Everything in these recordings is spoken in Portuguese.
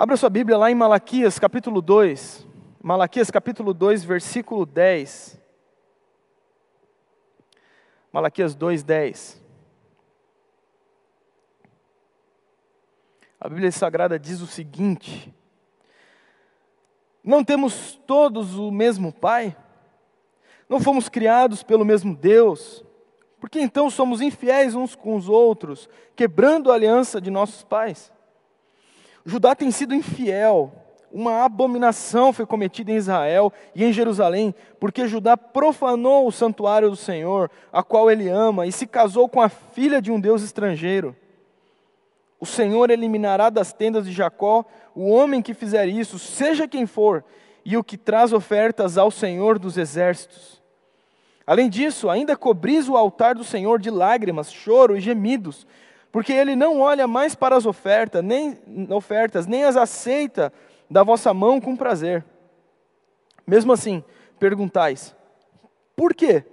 Abra sua Bíblia lá em Malaquias capítulo 2. Malaquias capítulo 2, versículo 10. Malaquias 2, 10. A Bíblia Sagrada diz o seguinte: Não temos todos o mesmo Pai? Não fomos criados pelo mesmo Deus? Por que então somos infiéis uns com os outros, quebrando a aliança de nossos pais? Judá tem sido infiel, uma abominação foi cometida em Israel e em Jerusalém, porque Judá profanou o santuário do Senhor, a qual ele ama, e se casou com a filha de um Deus estrangeiro. O Senhor eliminará das tendas de Jacó o homem que fizer isso, seja quem for, e o que traz ofertas ao Senhor dos exércitos. Além disso, ainda cobris o altar do Senhor de lágrimas, choro e gemidos, porque ele não olha mais para as ofertas, nem ofertas, nem as aceita da vossa mão com prazer. Mesmo assim, perguntais: por quê?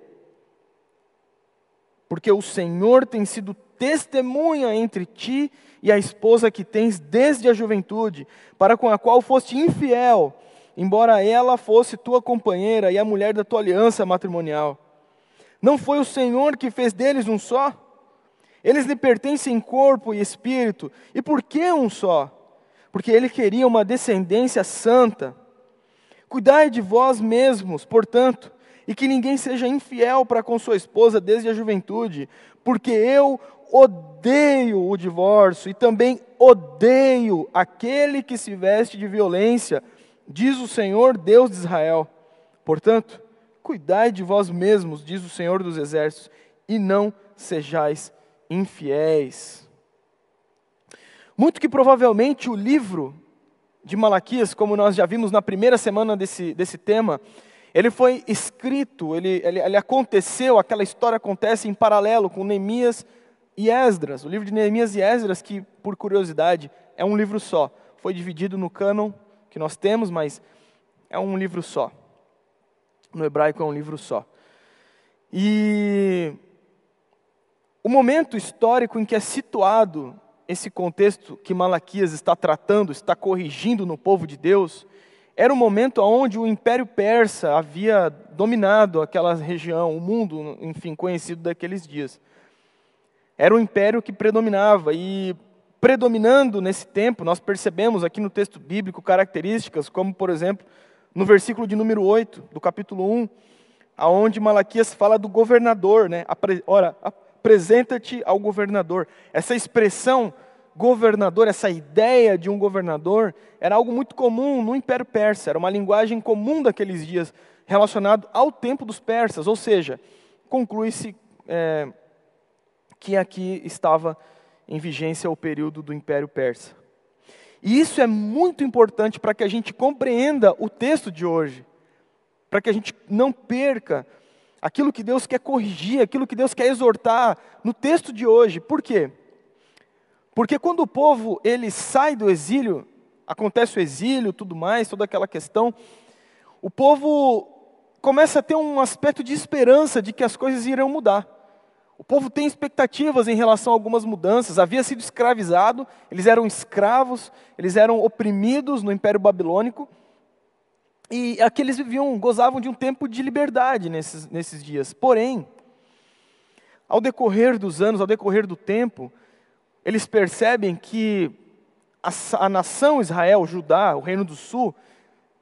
Porque o Senhor tem sido testemunha entre ti e a esposa que tens desde a juventude, para com a qual foste infiel, embora ela fosse tua companheira e a mulher da tua aliança matrimonial. Não foi o Senhor que fez deles um só? Eles lhe pertencem em corpo e espírito. E por que um só? Porque ele queria uma descendência santa. Cuidai de vós mesmos, portanto, e que ninguém seja infiel para com sua esposa desde a juventude, porque eu odeio o divórcio e também odeio aquele que se veste de violência, diz o Senhor Deus de Israel. Portanto, Cuidai de vós mesmos, diz o Senhor dos Exércitos, e não sejais infiéis. Muito que provavelmente o livro de Malaquias, como nós já vimos na primeira semana desse, desse tema, ele foi escrito, ele, ele, ele aconteceu, aquela história acontece em paralelo com Neemias e Esdras. O livro de Neemias e Esdras, que por curiosidade é um livro só, foi dividido no cânon que nós temos, mas é um livro só no hebraico é um livro só. E o momento histórico em que é situado esse contexto que Malaquias está tratando, está corrigindo no povo de Deus, era o momento onde o Império Persa havia dominado aquela região, o mundo, enfim, conhecido daqueles dias. Era o império que predominava e predominando nesse tempo, nós percebemos aqui no texto bíblico características como, por exemplo, no versículo de número 8 do capítulo 1, aonde Malaquias fala do governador, né? Ora, apresenta-te ao governador. Essa expressão governador, essa ideia de um governador, era algo muito comum no Império Persa, era uma linguagem comum daqueles dias, relacionado ao tempo dos persas, ou seja, conclui-se é, que aqui estava em vigência o período do Império Persa. E isso é muito importante para que a gente compreenda o texto de hoje, para que a gente não perca aquilo que Deus quer corrigir, aquilo que Deus quer exortar no texto de hoje. Por quê? Porque quando o povo ele sai do exílio, acontece o exílio, tudo mais, toda aquela questão, o povo começa a ter um aspecto de esperança de que as coisas irão mudar. O povo tem expectativas em relação a algumas mudanças. Havia sido escravizado, eles eram escravos, eles eram oprimidos no Império Babilônico. E aqueles viviam, gozavam de um tempo de liberdade nesses, nesses dias. Porém, ao decorrer dos anos, ao decorrer do tempo, eles percebem que a, a nação Israel, Judá, o Reino do Sul,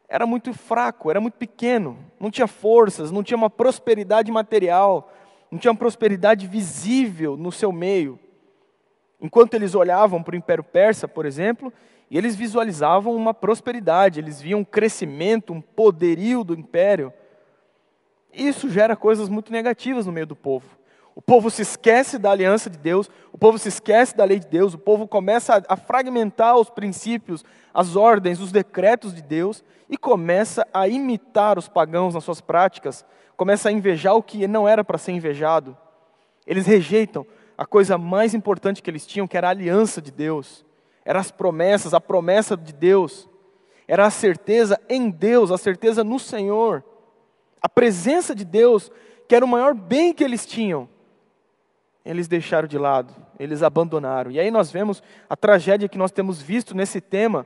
era muito fraco, era muito pequeno, não tinha forças, não tinha uma prosperidade material, não tinha uma prosperidade visível no seu meio. Enquanto eles olhavam para o Império Persa, por exemplo, e eles visualizavam uma prosperidade, eles viam um crescimento, um poderio do império. Isso gera coisas muito negativas no meio do povo. O povo se esquece da aliança de Deus, o povo se esquece da lei de Deus, o povo começa a, fragmentar os princípios, as ordens, os decretos de Deus e começa a imitar os pagãos nas suas práticas, começa a invejar o que não era para ser invejado. Eles rejeitam a coisa mais importante que eles tinham, que era a aliança de Deus, eram as promessas, a promessa de Deus, era a certeza em Deus, a certeza no Senhor, a presença de Deus, que era o maior bem que eles tinham. Eles deixaram de lado, eles abandonaram. E aí nós vemos a tragédia que nós temos visto nesse tema,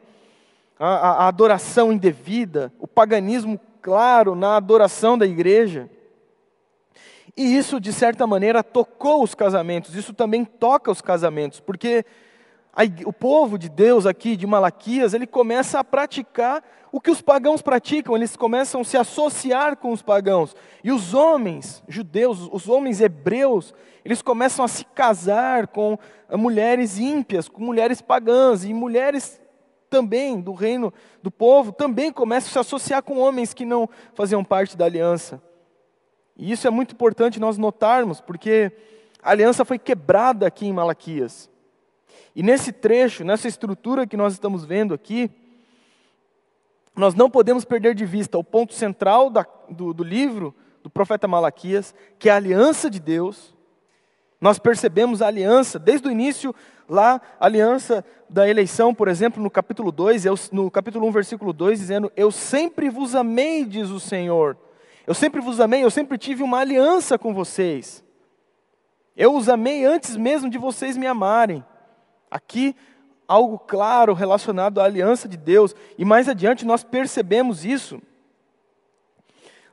a, a, adoração indevida, o paganismo claro na adoração da igreja. E isso, de certa maneira, tocou os casamentos, isso também toca os casamentos, porque o povo de Deus aqui, de Malaquias, ele começa a praticar o que os pagãos praticam, eles começam a se associar com os pagãos. E os homens judeus, os homens hebreus, eles começam a se casar com mulheres ímpias, com mulheres pagãs, e mulheres também do reino do povo também começam a se associar com homens que não faziam parte da aliança. E isso é muito importante nós notarmos, porque a aliança foi quebrada aqui em Malaquias. E nesse trecho, nessa estrutura que nós estamos vendo aqui, nós não podemos perder de vista o ponto central da, do, do livro do profeta Malaquias, que é a aliança de Deus. Nós percebemos a aliança, desde o início, lá, a aliança da eleição, por exemplo, no capítulo 2, no capítulo 1, versículo 2, dizendo: Eu sempre vos amei, diz o Senhor eu sempre vos amei, eu sempre tive uma aliança com vocês. Eu os amei antes mesmo de vocês me amarem. Aqui, algo claro relacionado à aliança de Deus. E mais adiante nós percebemos isso.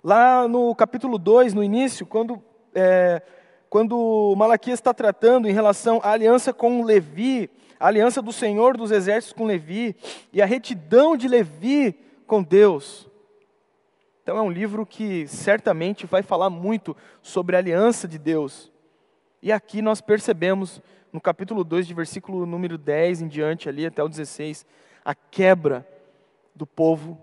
Lá no capítulo 2, no início, quando, é, quando Malaquias está tratando em relação à aliança com Levi, a aliança do Senhor dos exércitos com Levi, e a retidão de Levi com Deus. Então é um livro que certamente vai falar muito sobre a aliança de Deus. E aqui nós percebemos, no capítulo 2, de versículo número 10 em diante, ali até o 16, a quebra do povo,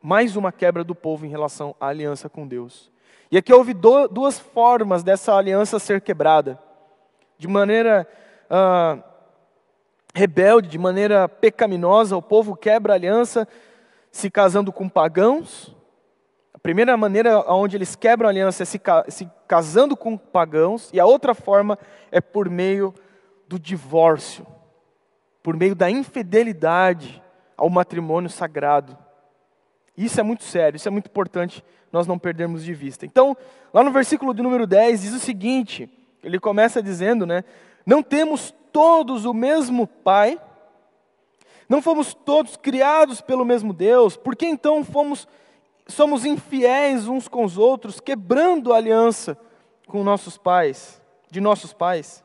mais uma quebra do povo em relação à aliança com Deus. E aqui houve duas formas dessa aliança ser quebrada. De maneira ah, rebelde, de maneira pecaminosa, o povo quebra a aliança se casando com pagãos, primeira maneira onde eles quebram a aliança é se, se casando com pagãos, e a outra forma é por meio do divórcio, por meio da infidelidade ao matrimônio sagrado. Isso é muito sério, isso é muito importante nós não perdermos de vista. Então, lá no versículo de número 10 diz o seguinte: ele começa dizendo, né? Não temos todos o mesmo Pai, não fomos todos criados pelo mesmo Deus, por que então fomos somos infiéis uns com os outros, quebrando a aliança com nossos pais, de nossos pais.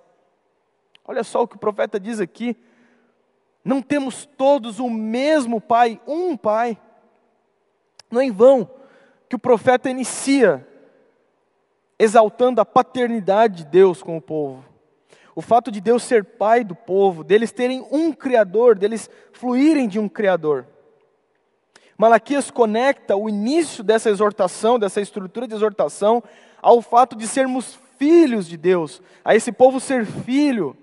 Olha só o que o profeta diz aqui. Não temos todos o mesmo pai, um pai. Não é em vão que o profeta inicia exaltando a paternidade de Deus com o povo. O fato de Deus ser pai do povo, deles terem um criador, deles fluírem de um criador. Malaquias conecta o início dessa exortação, dessa estrutura de exortação, ao fato de sermos filhos de Deus, a esse povo ser filho,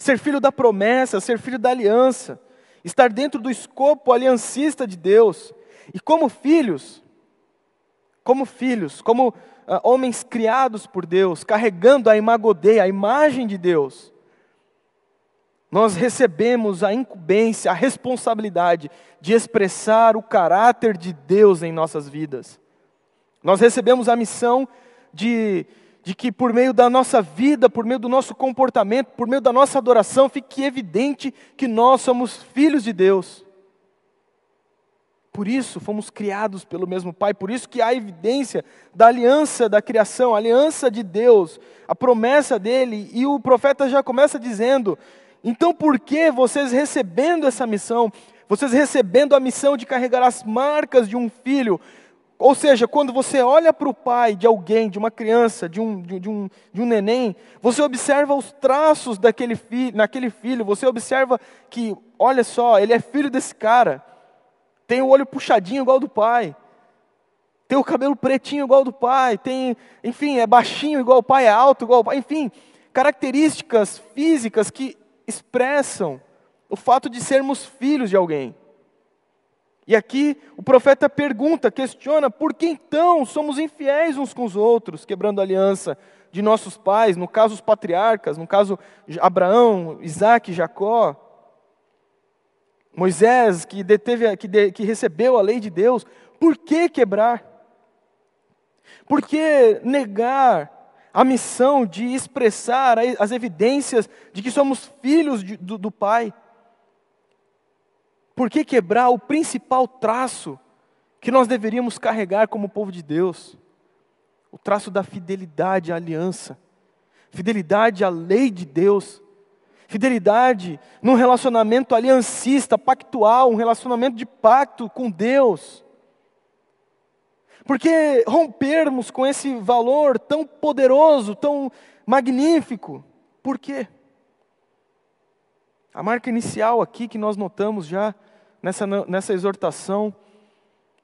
ser filho da promessa, ser filho da aliança, estar dentro do escopo aliancista de Deus. E como filhos, como filhos, como uh, homens criados por Deus, carregando a imagodei, a imagem de Deus, nós recebemos a incumbência, a responsabilidade de expressar o caráter de Deus em nossas vidas. Nós recebemos a missão de, de que, por meio da nossa vida, por meio do nosso comportamento, por meio da nossa adoração, fique evidente que nós somos filhos de Deus. Por isso fomos criados pelo mesmo Pai, por isso que há evidência da aliança da criação, a aliança de Deus, a promessa dele, e o profeta já começa dizendo então, por que vocês recebendo essa missão, vocês recebendo a missão de carregar as marcas de um filho, ou seja, quando você olha para o pai de alguém, de uma criança, de um, de, um, de um neném, você observa os traços daquele filho, naquele filho, você observa que, olha só, ele é filho desse cara, tem o olho puxadinho igual do pai, tem o cabelo pretinho igual do pai, tem, enfim, é baixinho igual o pai, é alto igual o pai, enfim, características físicas que expressam o fato de sermos filhos de alguém. E aqui o profeta pergunta, questiona, por que então somos infiéis uns com os outros, quebrando a aliança de nossos pais, no caso os patriarcas, no caso Abraão, Isaac, Jacó, Moisés, que, deteve, que, de, que recebeu a lei de Deus, por que quebrar? Por que negar a missão de expressar as evidências de que somos filhos de, do, do Pai. Por que quebrar o principal traço que nós deveríamos carregar como povo de Deus? O traço da fidelidade à aliança, fidelidade à lei de Deus, fidelidade num relacionamento aliancista, pactual, um relacionamento de pacto com Deus. Porque rompermos com esse valor tão poderoso, tão magnífico, por quê? A marca inicial aqui que nós notamos já nessa, nessa exortação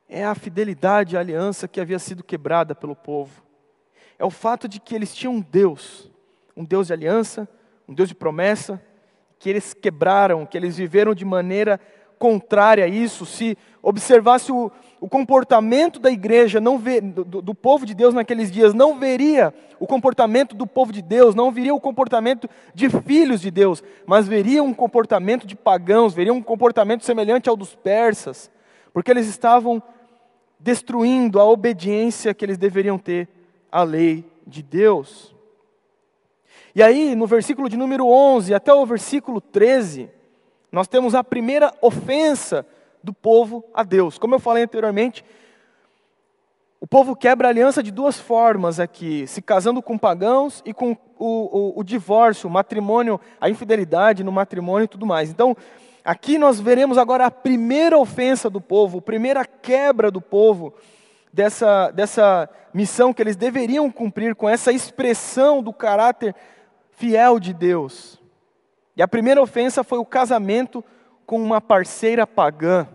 é a fidelidade à aliança que havia sido quebrada pelo povo. É o fato de que eles tinham um Deus, um Deus de aliança, um Deus de promessa, que eles quebraram, que eles viveram de maneira contrária a isso. Se observasse o, o comportamento da igreja, não vê, do, do, povo de Deus naqueles dias, não veria o comportamento do povo de Deus, não veria o comportamento de filhos de Deus, mas veria um comportamento de pagãos, veria um comportamento semelhante ao dos persas, porque eles estavam destruindo a obediência que eles deveriam ter à lei de Deus. E aí, no versículo de número 11 até o versículo 13, nós temos a primeira ofensa do povo a Deus. Como eu falei anteriormente, o povo quebra a aliança de duas formas aqui: se casando com pagãos e com o, o, o divórcio, o matrimônio, a infidelidade no matrimônio e tudo mais. Então, aqui nós veremos agora a primeira ofensa do povo, a primeira quebra do povo dessa, dessa missão que eles deveriam cumprir com essa expressão do caráter fiel de Deus. E a primeira ofensa foi o casamento com uma parceira pagã.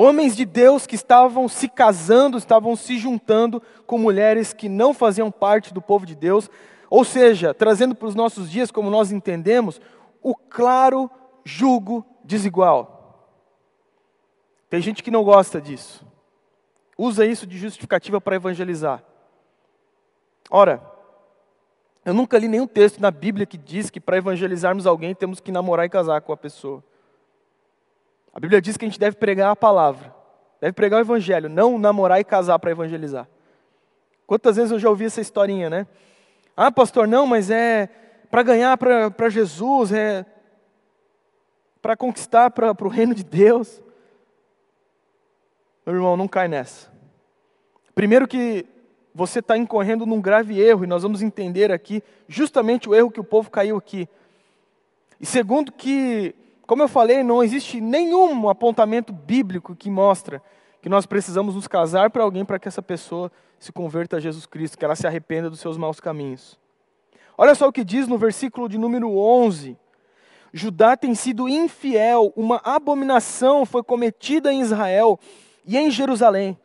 Homens de Deus que estavam se casando, estavam se juntando com mulheres que não faziam parte do povo de Deus, ou seja, trazendo para os nossos dias, como nós entendemos, o claro jugo desigual. Tem gente que não gosta disso, usa isso de justificativa para evangelizar. Ora, eu nunca li nenhum texto na Bíblia que diz que para evangelizarmos alguém temos que namorar e casar com a pessoa. A Bíblia diz que a gente deve pregar a palavra, deve pregar o evangelho, não namorar e casar para evangelizar. Quantas vezes eu já ouvi essa historinha, né? Ah, pastor, não, mas é para ganhar para Jesus, é para conquistar para o reino de Deus. Meu irmão, não cai nessa. Primeiro que você está incorrendo num grave erro, e nós vamos entender aqui justamente o erro que o povo caiu aqui. E segundo, que, como eu falei, não existe nenhum apontamento bíblico que mostra que nós precisamos nos casar para alguém para que essa pessoa se converta a Jesus Cristo, que ela se arrependa dos seus maus caminhos. Olha só o que diz no versículo de número 11. Judá tem sido infiel, uma abominação foi cometida em Israel e em Jerusalém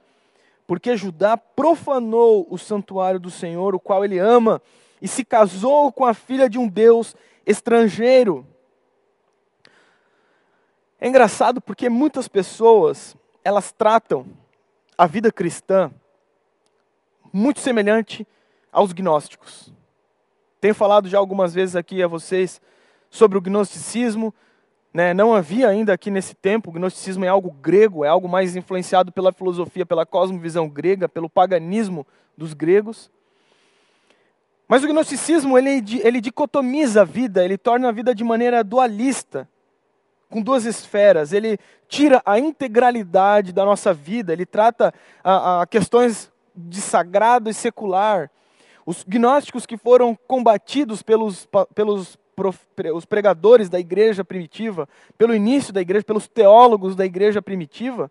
porque Judá profanou o santuário do Senhor, o qual ele ama, e se casou com a filha de um Deus estrangeiro. É engraçado porque muitas pessoas, elas tratam a vida cristã muito semelhante aos gnósticos. Tenho falado já algumas vezes aqui a vocês sobre o gnosticismo, né, não havia ainda aqui nesse tempo, o gnosticismo é algo grego, é algo mais influenciado pela filosofia, pela cosmovisão grega, pelo paganismo dos gregos. Mas o gnosticismo, ele, ele dicotomiza a vida, ele torna a vida de maneira dualista, com duas esferas. Ele tira a integralidade da nossa vida, ele trata a, a questões de sagrado e secular. Os gnósticos que foram combatidos pelos, pelos os pregadores da igreja primitiva, pelo início da igreja, pelos teólogos da igreja primitiva,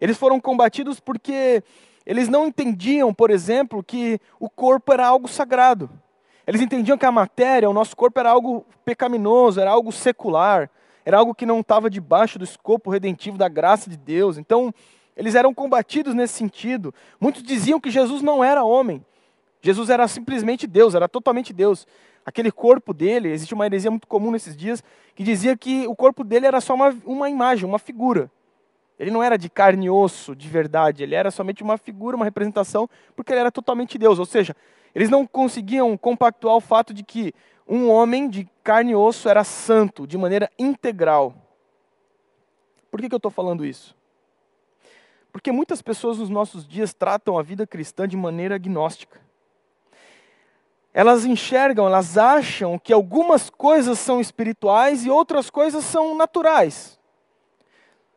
eles foram combatidos porque eles não entendiam, por exemplo, que o corpo era algo sagrado. Eles entendiam que a matéria, o nosso corpo era algo pecaminoso, era algo secular, era algo que não estava debaixo do escopo redentivo da graça de Deus. Então, eles eram combatidos nesse sentido. Muitos diziam que Jesus não era homem. Jesus era simplesmente Deus, era totalmente Deus aquele corpo dele, existe uma heresia muito comum nesses dias, que dizia que o corpo dele era só uma, uma imagem, uma figura. Ele não era de carne e osso, de verdade, ele era somente uma figura, uma representação, porque ele era totalmente Deus. Ou seja, eles não conseguiam compactuar o fato de que um homem de carne e osso era santo, de maneira integral. Por que, que eu estou falando isso? Porque muitas pessoas nos nossos dias tratam a vida cristã de maneira agnóstica elas enxergam, elas acham que algumas coisas são espirituais e outras coisas são naturais.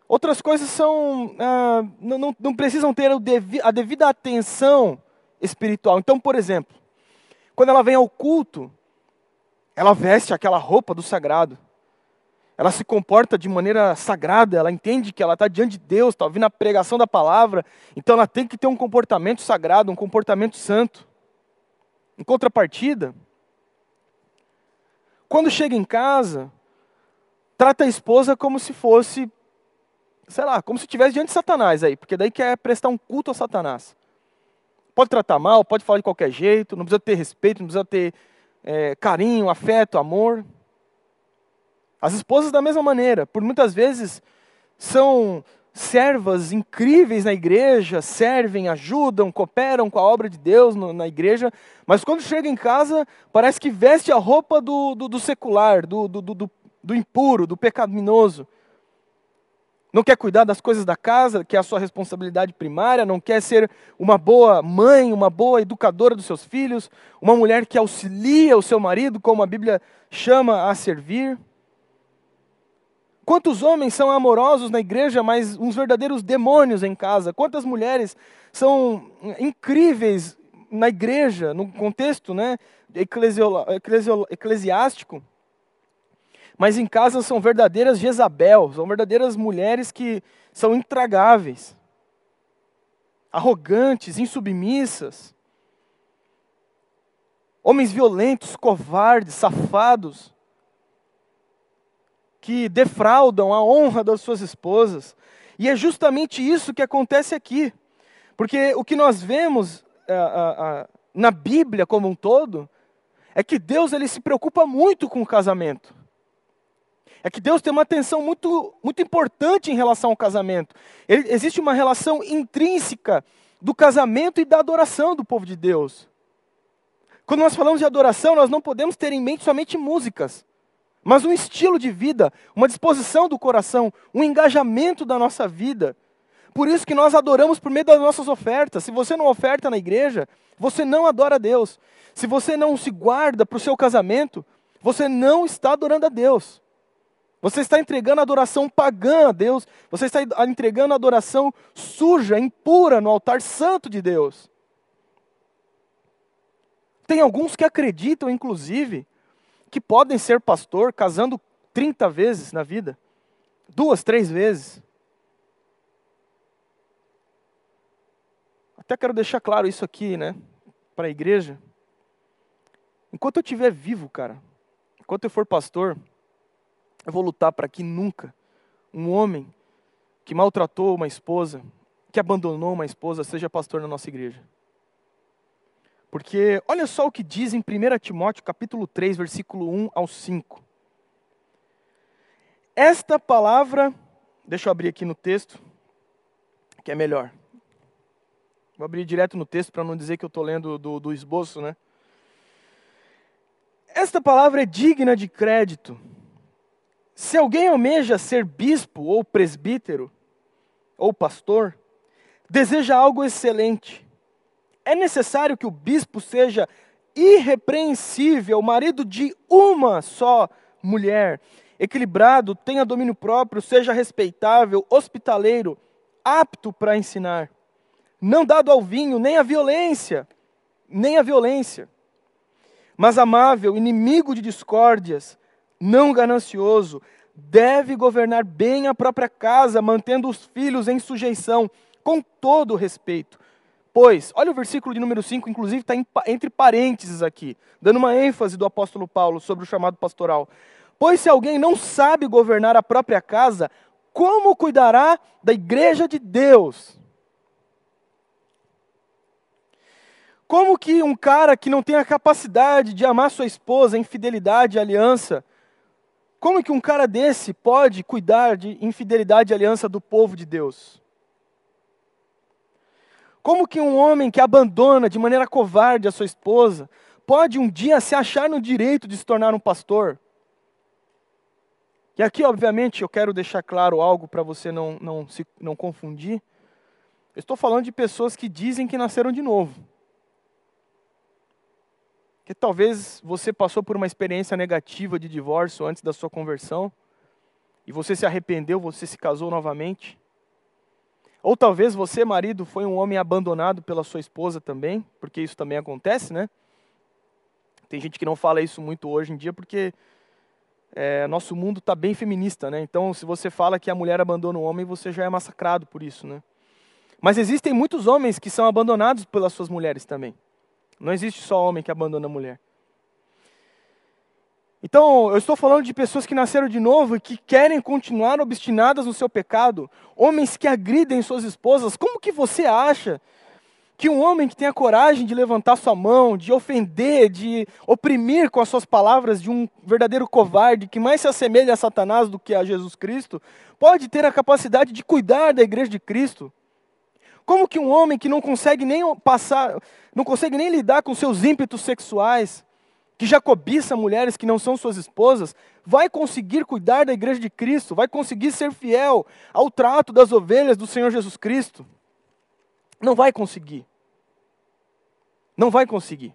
Outras coisas são ah, não, não, não, precisam ter a devida atenção espiritual. Então, por exemplo, quando ela vem ao culto, ela veste aquela roupa do sagrado. Ela se comporta de maneira sagrada, ela entende que ela está diante de Deus, está ouvindo a pregação da palavra, então ela tem que ter um comportamento sagrado, um comportamento santo. Em contrapartida, quando chega em casa, trata a esposa como se fosse, sei lá, como se estivesse diante de Satanás aí, porque daí quer prestar um culto a Satanás. Pode tratar mal, pode falar de qualquer jeito, não precisa ter respeito, não precisa ter é, carinho, afeto, amor. As esposas da mesma maneira, por muitas vezes são servas incríveis na igreja, servem, ajudam, cooperam com a obra de Deus no, na igreja, mas quando chega em casa, parece que veste a roupa do, do, do secular, do, do, do, do impuro, do pecaminoso. Não quer cuidar das coisas da casa, que é a sua responsabilidade primária, não quer ser uma boa mãe, uma boa educadora dos seus filhos, uma mulher que auxilia o seu marido, como a Bíblia chama a servir. Quantos homens são amorosos na igreja, mas uns verdadeiros demônios em casa? Quantas mulheres são incríveis na igreja, no contexto né, eclesiástico, mas em casa são verdadeiras Jezabel, são verdadeiras mulheres que são intragáveis, arrogantes, insubmissas, homens violentos, covardes, safados que defraudam a honra das suas esposas. E é justamente isso que acontece aqui. Porque o que nós vemos a, na Bíblia como um todo é que Deus ele se preocupa muito com o casamento. É que Deus tem uma atenção muito, muito importante em relação ao casamento. Ele, existe uma relação intrínseca do casamento e da adoração do povo de Deus. Quando nós falamos de adoração, nós não podemos ter em mente somente músicas mas um estilo de vida, uma disposição do coração, um engajamento da nossa vida. Por isso que nós adoramos por meio das nossas ofertas. Se você não oferta na igreja, você não adora a Deus. Se você não se guarda para o seu casamento, você não está adorando a Deus. Você está entregando adoração pagã a Deus. Você está entregando adoração suja, impura no altar santo de Deus. Tem alguns que acreditam, inclusive, que podem ser pastor casando 30 vezes na vida, duas, três vezes. Até quero deixar claro isso aqui, né, para a igreja. Enquanto eu estiver vivo, cara, enquanto eu for pastor, eu vou lutar para que nunca um homem que maltratou uma esposa, que abandonou uma esposa, seja pastor na nossa igreja. Porque olha só o que diz em 1 Timóteo capítulo 3, versículo 1 ao 5. Esta palavra, deixa eu abrir aqui no texto, que é melhor. Vou abrir direto no texto para não dizer que eu estou lendo do, do esboço, né? Esta palavra é digna de crédito. Se alguém almeja ser bispo ou presbítero ou pastor, deseja algo excelente. É necessário que o bispo seja irrepreensível, marido de uma só mulher, equilibrado, tenha domínio próprio, seja respeitável, hospitaleiro, apto para ensinar, não dado ao vinho, nem à violência, nem à violência, mas amável, inimigo de discórdias, não ganancioso, deve governar bem a própria casa, mantendo os filhos em sujeição, com todo respeito Pois, olha o versículo de número 5, inclusive está entre parênteses aqui, dando uma ênfase do apóstolo Paulo sobre o chamado pastoral. Pois se alguém não sabe governar a própria casa, como cuidará da igreja de Deus? Como que um cara que não tem a capacidade de amar sua esposa em fidelidade e aliança, como que um cara desse pode cuidar de infidelidade e aliança do povo de Deus? Como que um homem que abandona de maneira covarde a sua esposa pode um dia se achar no direito de se tornar um pastor? E aqui, obviamente, eu quero deixar claro algo para você não, não, se, não confundir. Eu estou falando de pessoas que dizem que nasceram de novo. Que talvez você passou por uma experiência negativa de divórcio antes da sua conversão. e você se arrependeu, você se casou novamente. Ou talvez você, marido, foi um homem abandonado pela sua esposa também, porque isso também acontece, né? Tem gente que não fala isso muito hoje em dia porque é, nosso mundo está bem feminista, né? Então, se você fala que a mulher abandona o homem, você já é massacrado por isso, né? Mas existem muitos homens que são abandonados pelas suas mulheres também. Não existe só homem que abandona a mulher. Então, eu estou falando de pessoas que nasceram de novo e que querem continuar obstinadas no seu pecado, homens que agridem suas esposas. Como que você acha que um homem que tem a coragem de levantar sua mão, de ofender, de oprimir com as suas palavras de um verdadeiro covarde que mais se assemelha a Satanás do que a Jesus Cristo, pode ter a capacidade de cuidar da igreja de Cristo? Como que um homem que não consegue nem passar, não consegue nem lidar com seus ímpetos sexuais, que já cobiça mulheres que não são suas esposas, vai conseguir cuidar da igreja de Cristo, vai conseguir ser fiel ao trato das ovelhas do Senhor Jesus Cristo. Não vai conseguir. Não vai conseguir.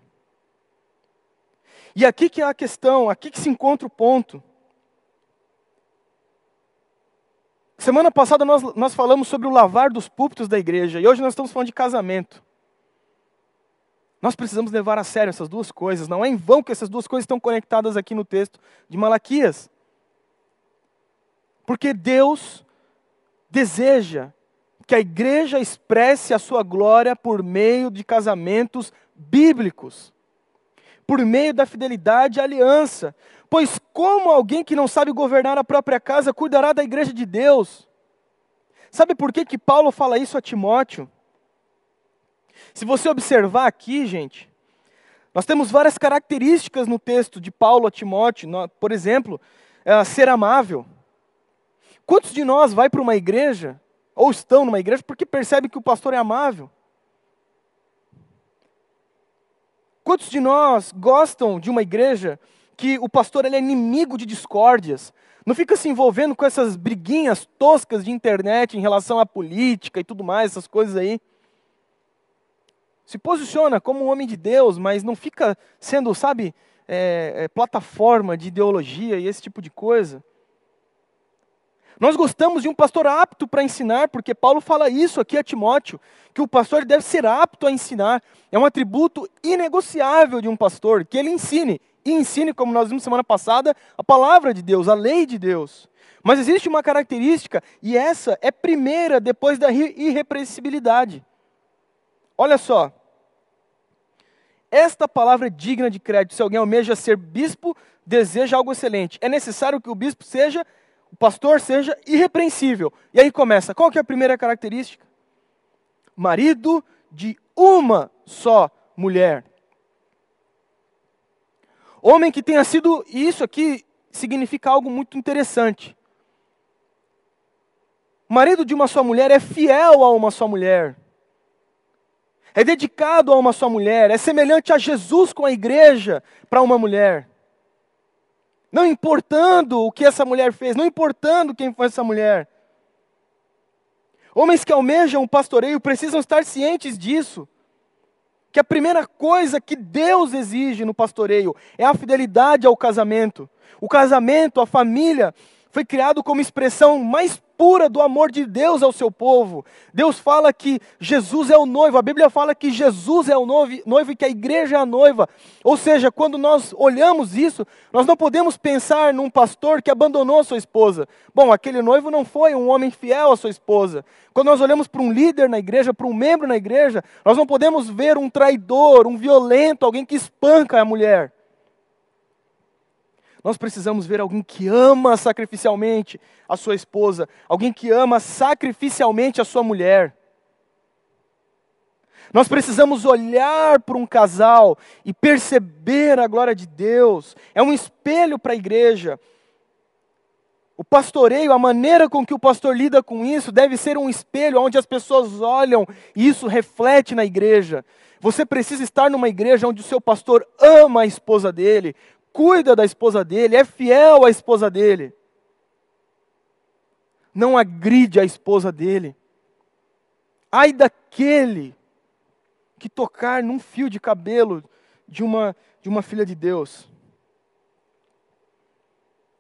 E aqui que é a questão, aqui que se encontra o ponto. Semana passada nós, nós falamos sobre o lavar dos púlpitos da igreja, e hoje nós estamos falando de casamento. Nós precisamos levar a sério essas duas coisas. Não é em vão que essas duas coisas estão conectadas aqui no texto de Malaquias. Porque Deus deseja que a igreja expresse a sua glória por meio de casamentos bíblicos, por meio da fidelidade à aliança. Pois como alguém que não sabe governar a própria casa cuidará da igreja de Deus? Sabe por que, que Paulo fala isso a Timóteo? Se você observar aqui, gente, nós temos várias características no texto de Paulo a Timóteo. Por exemplo, é, ser amável. Quantos de nós vai para uma igreja, ou estão numa igreja, porque percebe que o pastor é amável? Quantos de nós gostam de uma igreja que o pastor ele é inimigo de discórdias? Não fica se envolvendo com essas briguinhas toscas de internet em relação à política e tudo mais, essas coisas aí se posiciona como um homem de Deus, mas não fica sendo, sabe, é, é, plataforma de ideologia e esse tipo de coisa. Nós gostamos de um pastor apto para ensinar, porque Paulo fala isso aqui a Timóteo, que o pastor deve ser apto a ensinar. É um atributo inegociável de um pastor, que ele ensine. E ensine, como nós vimos semana passada, a palavra de Deus, a lei de Deus. Mas existe uma característica, e essa é primeira depois da irrepreensibilidade. Olha só, esta palavra é digna de crédito. Se alguém almeja ser bispo, deseja algo excelente. É necessário que o bispo seja, o pastor seja irrepreensível. E aí começa. Qual que é a primeira característica? Marido de uma só mulher. Homem que tenha sido, e isso aqui significa algo muito interessante. Marido de uma só mulher é fiel a uma só mulher é dedicado a uma só mulher, é semelhante a Jesus com a igreja para uma mulher. Não importando o que essa mulher fez, não importando quem foi essa mulher. Homens que almejam o pastoreio precisam estar cientes disso. Que a primeira coisa que Deus exige no pastoreio é a fidelidade ao casamento. O casamento, a família, foi criado como expressão mais pura do amor de Deus ao seu povo. Deus fala que Jesus é o noivo, a Bíblia fala que Jesus é o noivo, e que a igreja é a noiva. Ou seja, quando nós olhamos isso, nós não podemos pensar num pastor que abandonou a sua esposa. Bom, aquele noivo não foi um homem fiel à sua esposa. Quando nós olhamos para um líder na igreja, para um membro na igreja, nós não podemos ver um traidor, um violento, alguém que espanca a mulher. Nós precisamos ver alguém que ama sacrificialmente a sua esposa, alguém que ama sacrificialmente a sua mulher. Nós precisamos olhar para um casal e perceber a glória de Deus. É um espelho para a igreja. O pastoreio, a maneira com que o pastor lida com isso, deve ser um espelho onde as pessoas olham e isso reflete na igreja. Você precisa estar numa igreja onde o seu pastor ama a esposa dele, cuida da esposa dele, é fiel à esposa dele. Não agride a esposa dele. Ai daquele que tocar num fio de cabelo de uma, de uma filha de Deus.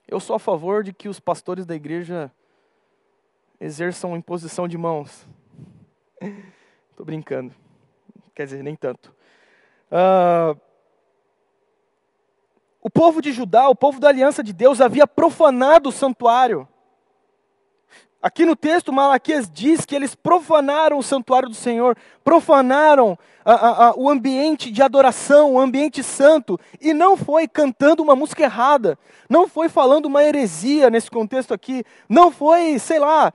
Eu sou a favor de que os pastores da igreja exerçam imposição de mãos. Estou brincando. Quer dizer, nem tanto. Uh, o povo de Judá, o povo da aliança de Deus, havia profanado o santuário. Aqui no texto, Malaquias diz que eles profanaram o santuário do Senhor, profanaram a, a, a, o ambiente de adoração, o ambiente santo, e não foi cantando uma música errada, não foi falando uma heresia nesse contexto aqui, não foi, sei lá,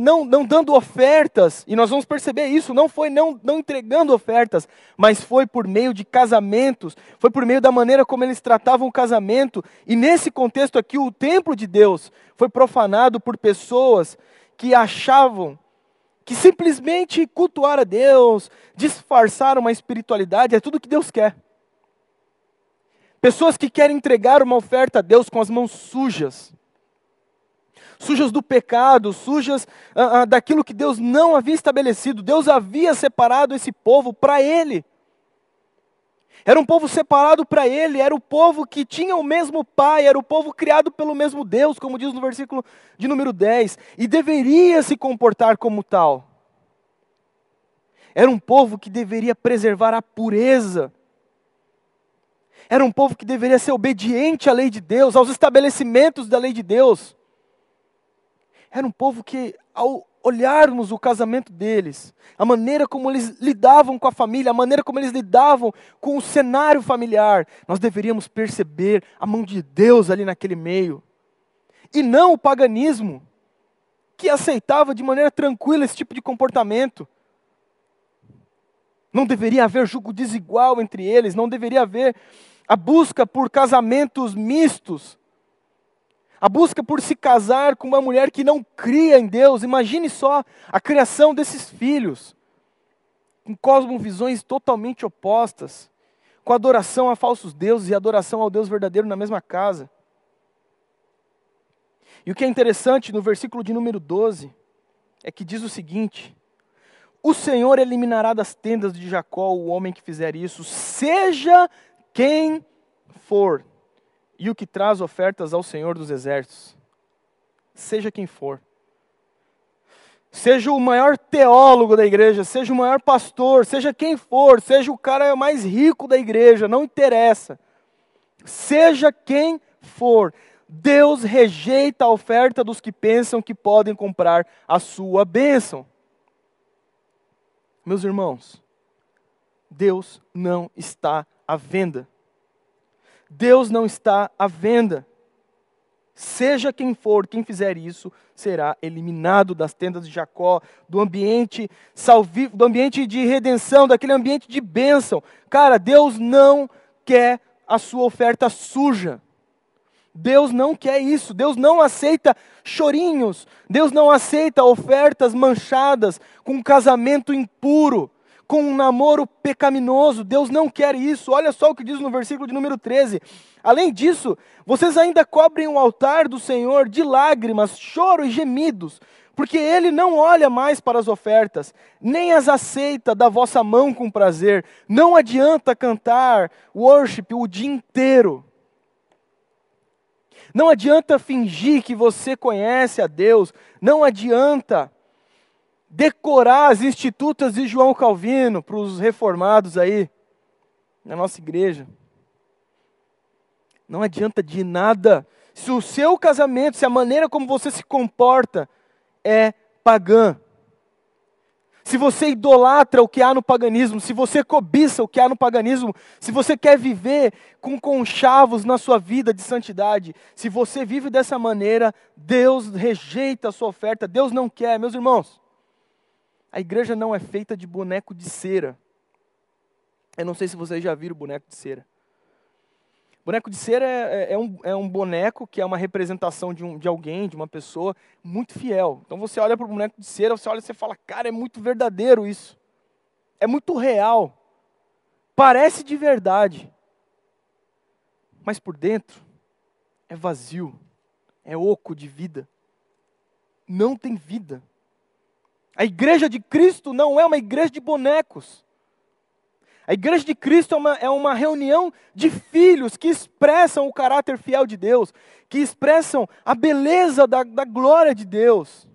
não, não dando ofertas, e nós vamos perceber isso, não foi não, não entregando ofertas, mas foi por meio de casamentos, foi por meio da maneira como eles tratavam o casamento, e nesse contexto aqui, o templo de Deus foi profanado por pessoas que achavam que simplesmente cultuar a Deus, disfarçar uma espiritualidade, é tudo que Deus quer. Pessoas que querem entregar uma oferta a Deus com as mãos sujas sujas do pecado, sujas ah, ah, daquilo que Deus não havia estabelecido. Deus havia separado esse povo para Ele. Era um povo separado para Ele, era o povo que tinha o mesmo Pai, era o povo criado pelo mesmo Deus, como diz no versículo de número 10, e deveria se comportar como tal. Era um povo que deveria preservar a pureza. Era um povo que deveria ser obediente à lei de Deus, aos estabelecimentos da lei de Deus. Era um povo que, ao olharmos o casamento deles, a maneira como eles lidavam com a família, a maneira como eles lidavam com o cenário familiar, nós deveríamos perceber a mão de Deus ali naquele meio. E não o paganismo, que aceitava de maneira tranquila esse tipo de comportamento. Não deveria haver julgo desigual entre eles, não deveria haver a busca por casamentos mistos, a busca por se casar com uma mulher que não cria em Deus. Imagine só a criação desses filhos, com cosmovisões totalmente opostas, com adoração a falsos deuses e adoração ao Deus verdadeiro na mesma casa. E o que é interessante no versículo de número 12 é que diz o seguinte: O Senhor eliminará das tendas de Jacó o homem que fizer isso, seja quem for e o que traz ofertas ao Senhor dos Exércitos, seja quem for. Seja o maior teólogo da igreja, seja o maior pastor, seja quem for, seja o cara mais rico da igreja, não interessa. Seja quem for, Deus rejeita a oferta dos que pensam que podem comprar a sua bênção. Meus irmãos, Deus não está à venda. Deus não está à venda. Seja quem for, quem fizer isso, será eliminado das tendas de Jacó, do ambiente salvífico, do ambiente de redenção, daquele ambiente de bênção. Cara, Deus não quer a sua oferta suja. Deus não quer isso. Deus não aceita chorinhos. Deus não aceita ofertas manchadas com casamento impuro com um namoro pecaminoso. Deus não quer isso. Olha só o que diz no versículo de número 13. Além disso, vocês ainda cobrem o altar do Senhor de lágrimas, choro e gemidos, porque ele não olha mais para as ofertas, nem as aceita da vossa mão com prazer. Não adianta cantar worship o dia inteiro. Não adianta fingir que você conhece a Deus, não adianta decorar as institutas de João Calvino para os reformados aí, na nossa igreja. Não adianta de nada se o seu casamento, se a maneira como você se comporta é pagã. Se você idolatra o que há no paganismo, se você cobiça o que há no paganismo, se você quer viver com conchavos na sua vida de santidade, se você vive dessa maneira, Deus rejeita a sua oferta, Deus não quer, meus irmãos. A igreja não é feita de boneco de cera. Eu não sei se vocês já viram boneco de cera. Boneco de cera é, é, é, um, é um boneco que é uma representação de, um, de alguém, de uma pessoa muito fiel. Então você olha para o boneco de cera, você olha e você fala, cara, é muito verdadeiro isso. É muito real. Parece de verdade. Mas por dentro é vazio, é oco de vida. Não tem vida. A igreja de Cristo não é uma igreja de bonecos. A igreja de Cristo é uma, é uma reunião de filhos que expressam o caráter fiel de Deus, que expressam a beleza da, da glória de Deus.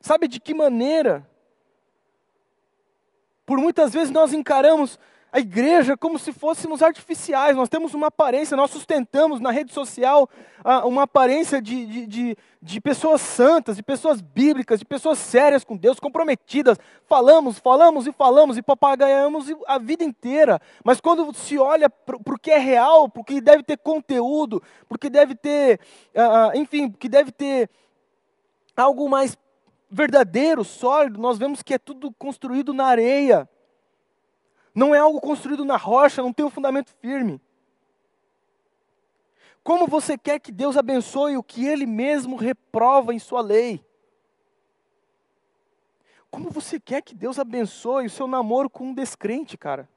Sabe de que maneira? Por muitas vezes nós encaramos a igreja como se fôssemos artificiais. Nós temos uma aparência, nós sustentamos na rede social uma aparência de, de, de, de, pessoas santas, de pessoas bíblicas, de pessoas sérias com Deus, comprometidas. Falamos, falamos e falamos e papagaiamos a vida inteira. Mas quando se olha para o que é real, para o que deve ter conteúdo, para o que deve ter, enfim, que deve ter algo mais verdadeiro, sólido, nós vemos que é tudo construído na areia. Não é algo construído na rocha, não tem um fundamento firme. Como você quer que Deus abençoe o que Ele mesmo reprova em Sua lei? Como você quer que Deus abençoe o seu namoro com um descrente, cara?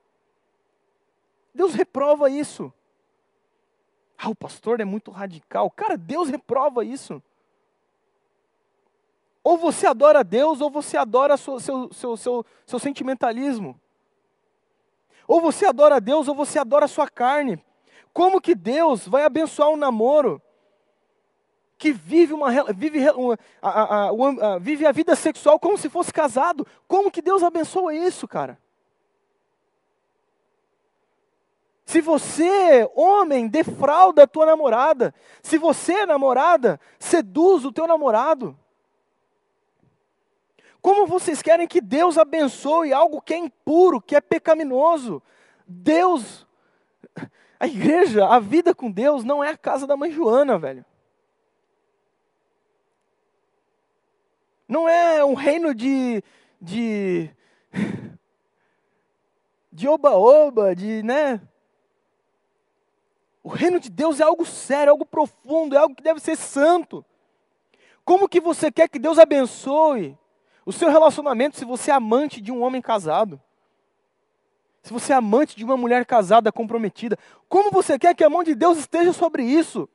Deus reprova isso. Ah, o pastor é muito radical. Cara, Deus reprova isso. Ou você adora Deus, ou você adora seu, seu, seu, seu, seu sentimentalismo. Ou você adora a Deus ou você adora a sua carne. Como que Deus vai abençoar um namoro que vive, uma, vive, uma, a, a, a, vive a vida sexual como se fosse casado? Como que Deus abençoa isso, cara? Se você, homem, defrauda a tua namorada, se você, namorada, seduz o teu namorado, como vocês querem que Deus abençoe algo que é impuro, que é pecaminoso? Deus, a igreja, a vida com Deus não é a casa da mãe Joana, velho. Não é um reino de de de oba-oba, de, né? O reino de Deus é algo sério, algo profundo, é algo que deve ser santo. Como que você quer que Deus abençoe o seu relacionamento, se você é amante de um homem casado, se você é amante de uma mulher casada, comprometida, como você quer que a mão de Deus esteja sobre isso?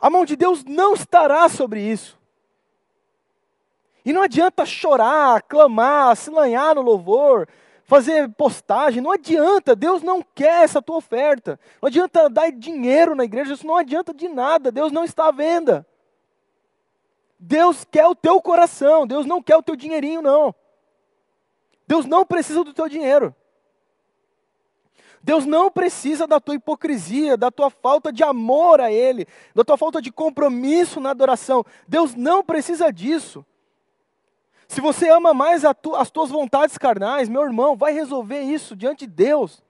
A mão de Deus não estará sobre isso. E não adianta chorar, clamar, se lanhar no louvor, fazer postagem, não adianta, Deus não quer essa tua oferta. Não adianta dar dinheiro na igreja, isso não adianta de nada, Deus não está à venda. Deus quer o teu coração, Deus não quer o teu dinheirinho, não. Deus não precisa do teu dinheiro. Deus não precisa da tua hipocrisia, da tua falta de amor a Ele, da tua falta de compromisso na adoração. Deus não precisa disso. Se você ama mais tu, as tuas vontades carnais, meu irmão, vai resolver isso diante de Deus.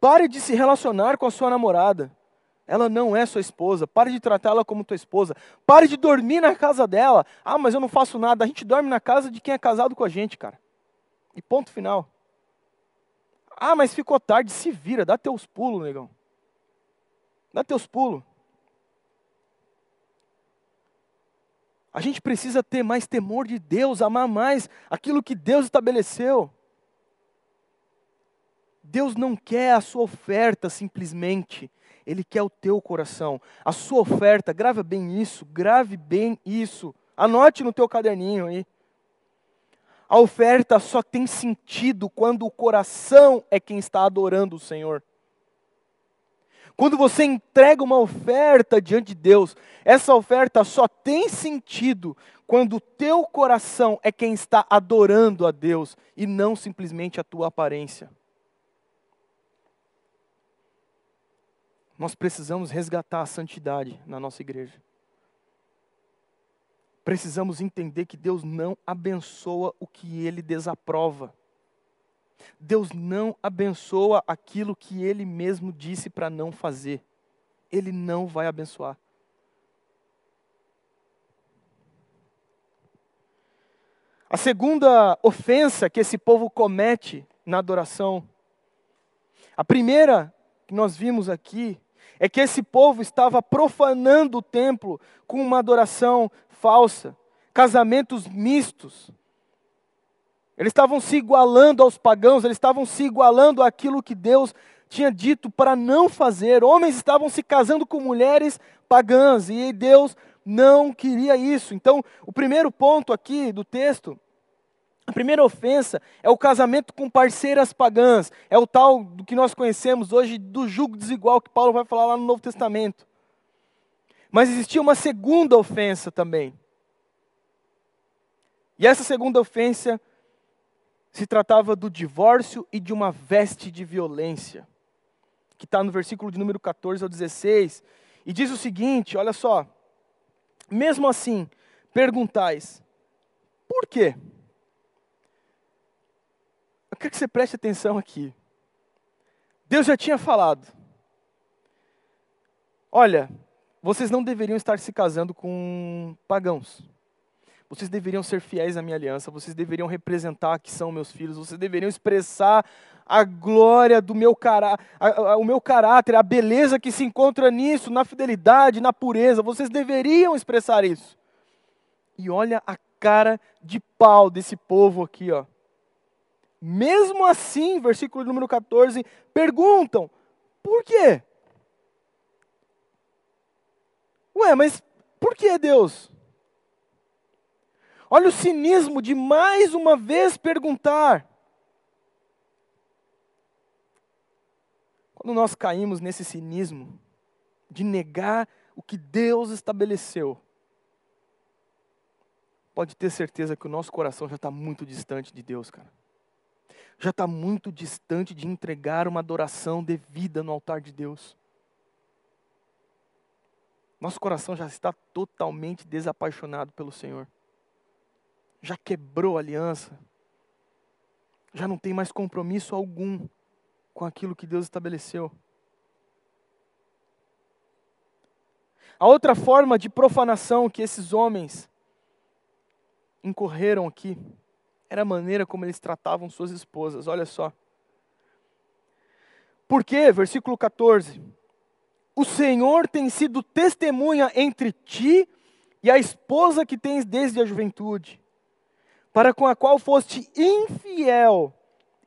Pare de se relacionar com a sua namorada. Ela não é sua esposa. Pare de tratá-la como tua esposa. Pare de dormir na casa dela. Ah, mas eu não faço nada. A gente dorme na casa de quem é casado com a gente, cara. E ponto final. Ah, mas ficou tarde. Se vira. Dá teus pulos, negão. Dá teus pulos. A gente precisa ter mais temor de Deus, amar mais aquilo que Deus estabeleceu. Deus não quer a sua oferta simplesmente. Ele quer o teu coração. A sua oferta, grave bem isso, grave bem isso. Anote no teu caderninho aí. A oferta só tem sentido quando o coração é quem está adorando o Senhor. Quando você entrega uma oferta diante de Deus, essa oferta só tem sentido quando o teu coração é quem está adorando a Deus e não simplesmente a tua aparência. Nós precisamos resgatar a santidade na nossa igreja. Precisamos entender que Deus não abençoa o que ele desaprova. Deus não abençoa aquilo que ele mesmo disse para não fazer. Ele não vai abençoar. A segunda ofensa que esse povo comete na adoração, a primeira que nós vimos aqui, é que esse povo estava profanando o templo com uma adoração falsa, casamentos mistos. Eles estavam se igualando aos pagãos, eles estavam se igualando àquilo que Deus tinha dito para não fazer. Homens estavam se casando com mulheres pagãs e Deus não queria isso. Então, o primeiro ponto aqui do texto, a primeira ofensa é o casamento com parceiras pagãs. É o tal do que nós conhecemos hoje do jugo desigual que Paulo vai falar lá no Novo Testamento. Mas existia uma segunda ofensa também. E essa segunda ofensa se tratava do divórcio e de uma veste de violência, que está no versículo de número 14 ao 16, e diz o seguinte: olha só, mesmo assim, perguntais, por quê? Quero que você preste atenção aqui. Deus já tinha falado: olha, vocês não deveriam estar se casando com pagãos. Vocês deveriam ser fiéis à minha aliança, vocês deveriam representar que são meus filhos, vocês deveriam expressar a glória do meu caráter, o meu caráter, a beleza que se encontra nisso, na fidelidade, na pureza. Vocês deveriam expressar isso. E olha a cara de pau desse povo aqui, ó. Mesmo assim, versículo número 14, perguntam: por quê? Ué, mas por que Deus? Olha o cinismo de mais uma vez perguntar. Quando nós caímos nesse cinismo de negar o que Deus estabeleceu, pode ter certeza que o nosso coração já está muito distante de Deus, cara. Já está muito distante de entregar uma adoração devida no altar de Deus. Nosso coração já está totalmente desapaixonado pelo Senhor já quebrou a aliança, já não tem mais compromisso algum com aquilo que Deus estabeleceu. A outra forma de profanação que esses homens incorreram aqui era a maneira como eles tratavam suas esposas. Olha só. Porque, versículo 14: O Senhor tem sido testemunha entre ti e a esposa que tens desde a juventude, para com a qual foste infiel,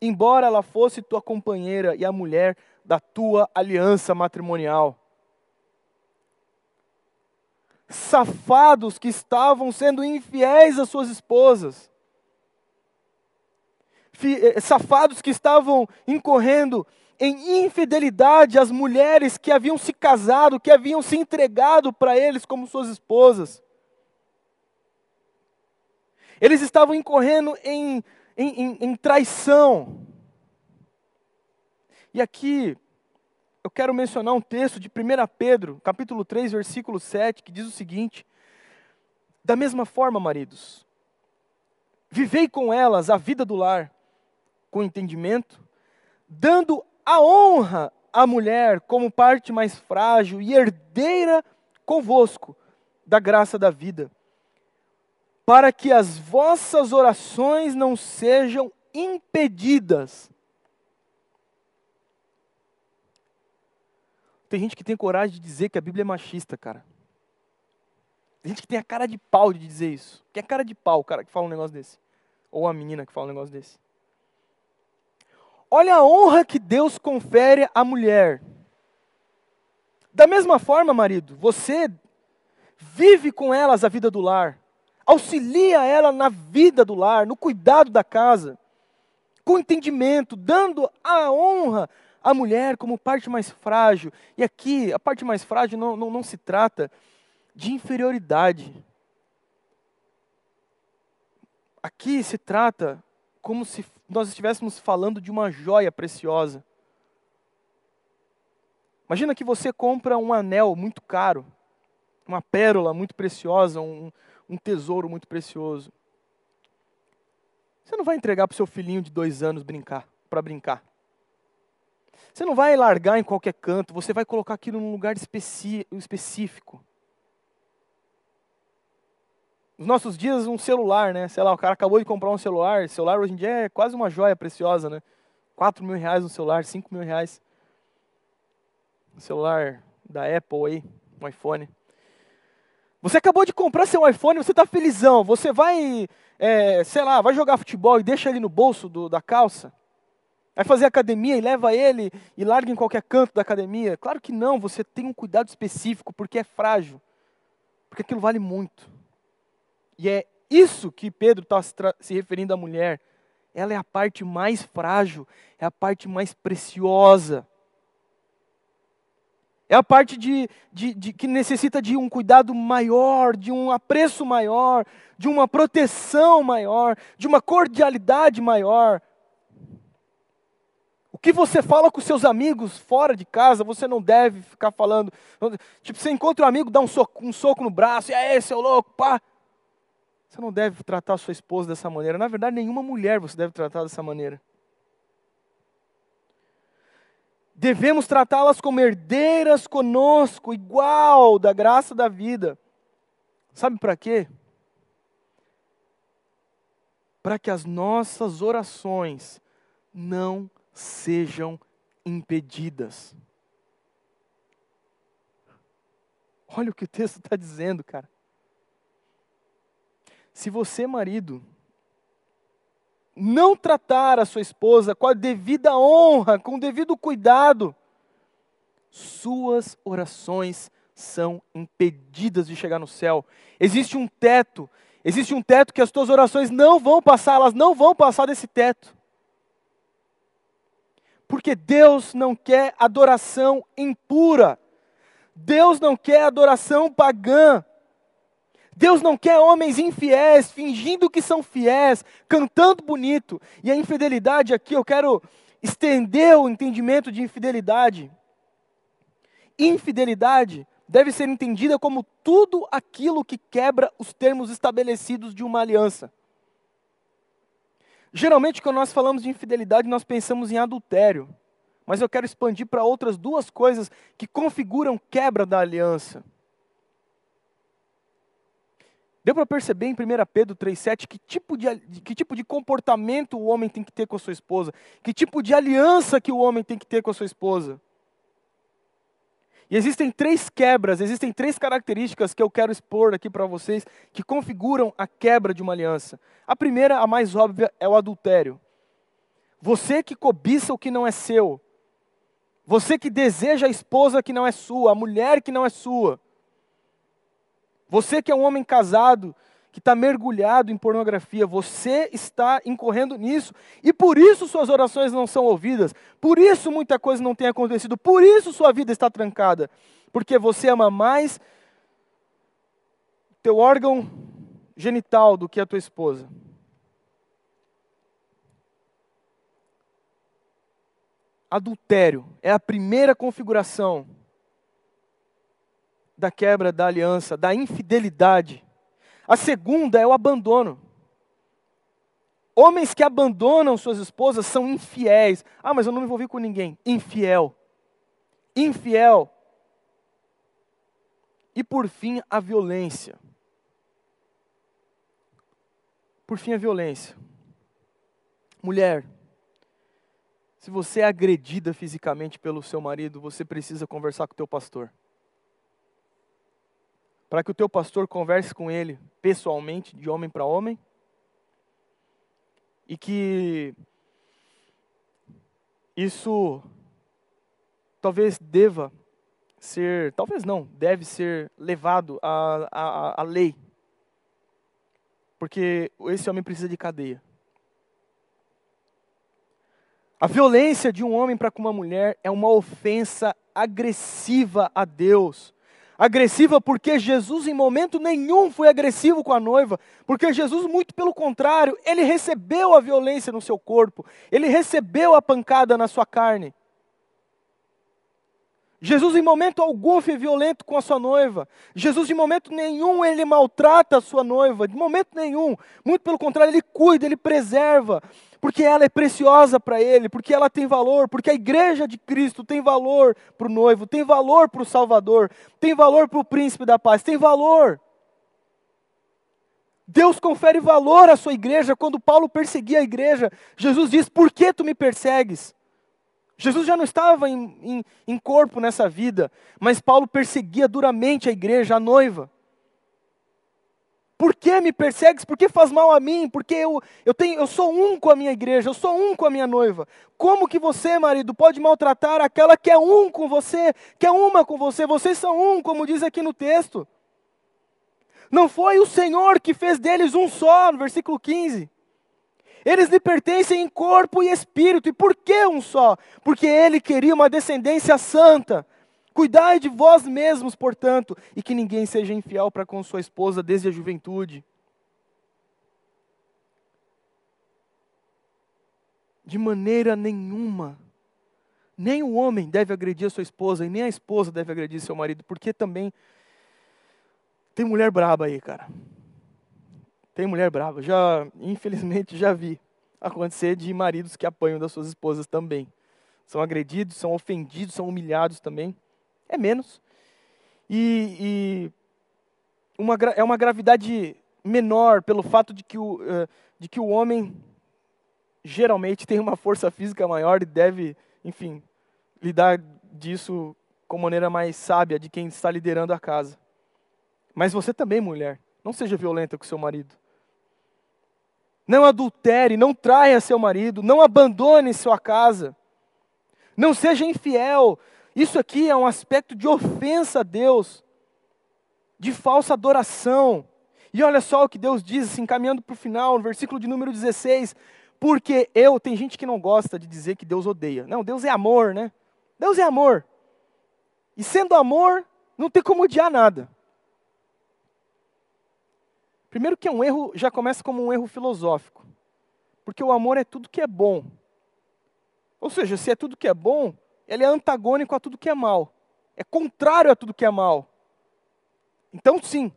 embora ela fosse tua companheira e a mulher da tua aliança matrimonial. Safados que estavam sendo infiéis às suas esposas, safados que estavam incorrendo em infidelidade às mulheres que haviam se casado, que haviam se entregado para eles como suas esposas. Eles estavam incorrendo em, em, em, em traição. E aqui eu quero mencionar um texto de 1 Pedro, capítulo 3, versículo 7, que diz o seguinte: Da mesma forma, maridos, vivei com elas a vida do lar, com entendimento, dando a honra à mulher como parte mais frágil e herdeira convosco da graça da vida para que as vossas orações não sejam impedidas. Tem gente que tem coragem de dizer que a Bíblia é machista, cara. Tem gente que tem a cara de pau de dizer isso. Que é cara de pau cara que fala um negócio desse. Ou a menina que fala um negócio desse. Olha a honra que Deus confere à mulher. Da mesma forma, marido, você vive com elas a vida do lar auxilia ela na vida do lar, no cuidado da casa, com entendimento, dando a honra à mulher como parte mais frágil. E aqui, a parte mais frágil não, não, não se trata de inferioridade. Aqui se trata como se nós estivéssemos falando de uma joia preciosa. Imagina que você compra um anel muito caro, uma pérola muito preciosa, um, um tesouro muito precioso. Você não vai entregar para o seu filhinho de dois anos brincar, para brincar. Você não vai largar em qualquer canto, você vai colocar aquilo num lugar específico. Nos nossos dias, um celular, né? Sei lá, o cara acabou de comprar um celular. Celular hoje em dia é quase uma joia preciosa, né? 4 mil reais um celular, 5 mil reais. Um celular da Apple aí, um iPhone. Você acabou de comprar seu iPhone, você está felizão. Você vai, é, sei lá, vai jogar futebol e deixa ele no bolso do, da calça? Vai fazer academia e leva ele e larga em qualquer canto da academia? Claro que não, você tem um cuidado específico, porque é frágil. Porque aquilo vale muito. E é isso que Pedro está se referindo à mulher. Ela é a parte mais frágil, é a parte mais preciosa. É a parte de, de, de, que necessita de um cuidado maior, de um apreço maior, de uma proteção maior, de uma cordialidade maior. O que você fala com seus amigos fora de casa, você não deve ficar falando. Tipo, você encontra um amigo, dá um soco, um soco no braço, e aí, seu louco, pá. Você não deve tratar a sua esposa dessa maneira. Na verdade, nenhuma mulher você deve tratar dessa maneira. Devemos tratá-las como herdeiras conosco, igual da graça da vida. Sabe para quê? Para que as nossas orações não sejam impedidas. Olha o que o texto está dizendo, cara. Se você, marido, não tratar a sua esposa com a devida honra, com o devido cuidado, suas orações são impedidas de chegar no céu. Existe um teto, existe um teto que as tuas orações não vão passar, elas não vão passar desse teto. Porque Deus não quer adoração impura. Deus não quer adoração pagã. Deus não quer homens infiéis, fingindo que são fiéis, cantando bonito. E a infidelidade aqui, eu quero estender o entendimento de infidelidade. Infidelidade deve ser entendida como tudo aquilo que quebra os termos estabelecidos de uma aliança. Geralmente, quando nós falamos de infidelidade, nós pensamos em adultério. Mas eu quero expandir para outras duas coisas que configuram quebra da aliança. Deu para perceber em 1 Pedro 3,7 que, tipo de, que tipo de comportamento o homem tem que ter com a sua esposa, que tipo de aliança que o homem tem que ter com a sua esposa. E existem três quebras, existem três características que eu quero expor aqui para vocês que configuram a quebra de uma aliança. A primeira, a mais óbvia, é o adultério. Você que cobiça o que não é seu. Você que deseja a esposa que não é sua, a mulher que não é sua. Você que é um homem casado, que está mergulhado em pornografia, você está incorrendo nisso, e por isso suas orações não são ouvidas, por isso muita coisa não tem acontecido, por isso sua vida está trancada, porque você ama mais teu órgão genital do que a tua esposa. Adultério é a primeira configuração da quebra da aliança, da infidelidade. A segunda é o abandono. Homens que abandonam suas esposas são infiéis. Ah, mas eu não me envolvi com ninguém. Infiel. Infiel. E por fim, a violência. Por fim, a violência. Mulher, se você é agredida fisicamente pelo seu marido, você precisa conversar com o teu pastor para que o teu pastor converse com ele pessoalmente, de homem para homem, e que isso talvez deva ser, talvez não, deve ser levado à, à, à lei, porque esse homem precisa de cadeia. A violência de um homem para com uma mulher é uma ofensa agressiva a Deus agressiva porque Jesus em momento nenhum foi agressivo com a noiva, porque Jesus, muito pelo contrário, ele recebeu a violência no seu corpo, ele recebeu a pancada na sua carne. Jesus em momento algum foi violento com a sua noiva. Jesus em momento nenhum ele maltrata a sua noiva, de momento nenhum. Muito pelo contrário, ele cuida, ele preserva porque ela é preciosa para ele, porque ela tem valor, porque a igreja de Cristo tem valor para o noivo, tem valor para o Salvador, tem valor para o príncipe da paz, tem valor. Deus confere valor à sua igreja. Quando Paulo perseguia a igreja, Jesus diz: Por que tu me persegues? Jesus já não estava em, em, em corpo nessa vida, mas Paulo perseguia duramente a igreja, a noiva. Por que me persegues? Por que faz mal a mim? Porque eu, eu, tenho, eu sou um com a minha igreja, eu sou um com a minha noiva. Como que você, marido, pode maltratar aquela que é um com você, que é uma com você? Vocês são um, como diz aqui no texto. Não foi o Senhor que fez deles um só, no versículo 15. Eles lhe pertencem em corpo e espírito. E por que um só? Porque ele queria uma descendência santa. Cuidai de vós mesmos, portanto, e que ninguém seja infiel para com sua esposa desde a juventude. De maneira nenhuma. Nem o homem deve agredir a sua esposa, e nem a esposa deve agredir seu marido, porque também tem mulher braba aí, cara. Tem mulher brava. Já, infelizmente, já vi acontecer de maridos que apanham das suas esposas também. São agredidos, são ofendidos, são humilhados também. É menos. E, e uma, é uma gravidade menor pelo fato de que, o, uh, de que o homem geralmente tem uma força física maior e deve, enfim, lidar disso com maneira mais sábia de quem está liderando a casa. Mas você também, mulher, não seja violenta com seu marido. Não adultere, não traia seu marido, não abandone sua casa. Não seja infiel. Isso aqui é um aspecto de ofensa a Deus, de falsa adoração. E olha só o que Deus diz, assim, caminhando para o final, no versículo de número 16. Porque eu, tem gente que não gosta de dizer que Deus odeia. Não, Deus é amor, né? Deus é amor. E sendo amor, não tem como odiar nada. Primeiro que é um erro, já começa como um erro filosófico. Porque o amor é tudo que é bom. Ou seja, se é tudo que é bom, ele é antagônico a tudo que é mal. É contrário a tudo que é mal. Então, sim,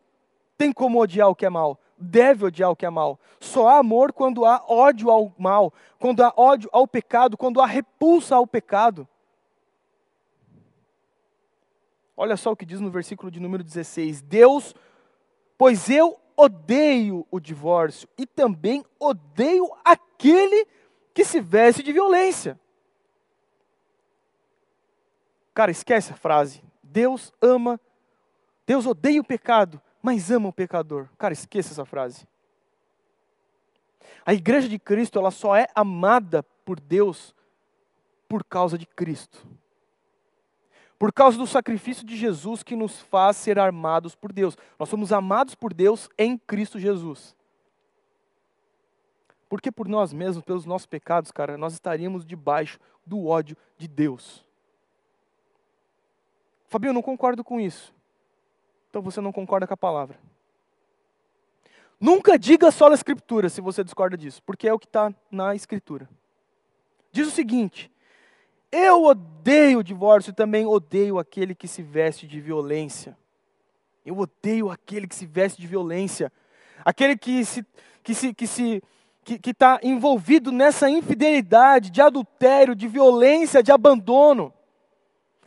tem como odiar o que é mal. Deve odiar o que é mal. Só há amor quando há ódio ao mal, quando há ódio ao pecado, quando há repulsa ao pecado. Olha só o que diz no versículo de número 16: Deus, pois eu odeio o divórcio e também odeio aquele que se veste de violência. Cara, esquece a frase. Deus ama, Deus odeia o pecado, mas ama o pecador. Cara, esqueça essa frase. A igreja de Cristo, ela só é amada por Deus por causa de Cristo por causa do sacrifício de Jesus que nos faz ser armados por Deus. Nós somos amados por Deus em Cristo Jesus. Porque por nós mesmos, pelos nossos pecados, cara, nós estaríamos debaixo do ódio de Deus. Fabio, eu não concordo com isso. Então você não concorda com a palavra. Nunca diga só na Escritura se você discorda disso, porque é o que está na Escritura. Diz o seguinte: eu odeio o divórcio e também odeio aquele que se veste de violência. Eu odeio aquele que se veste de violência. Aquele que se que se que se que está envolvido nessa infidelidade, de adultério, de violência, de abandono,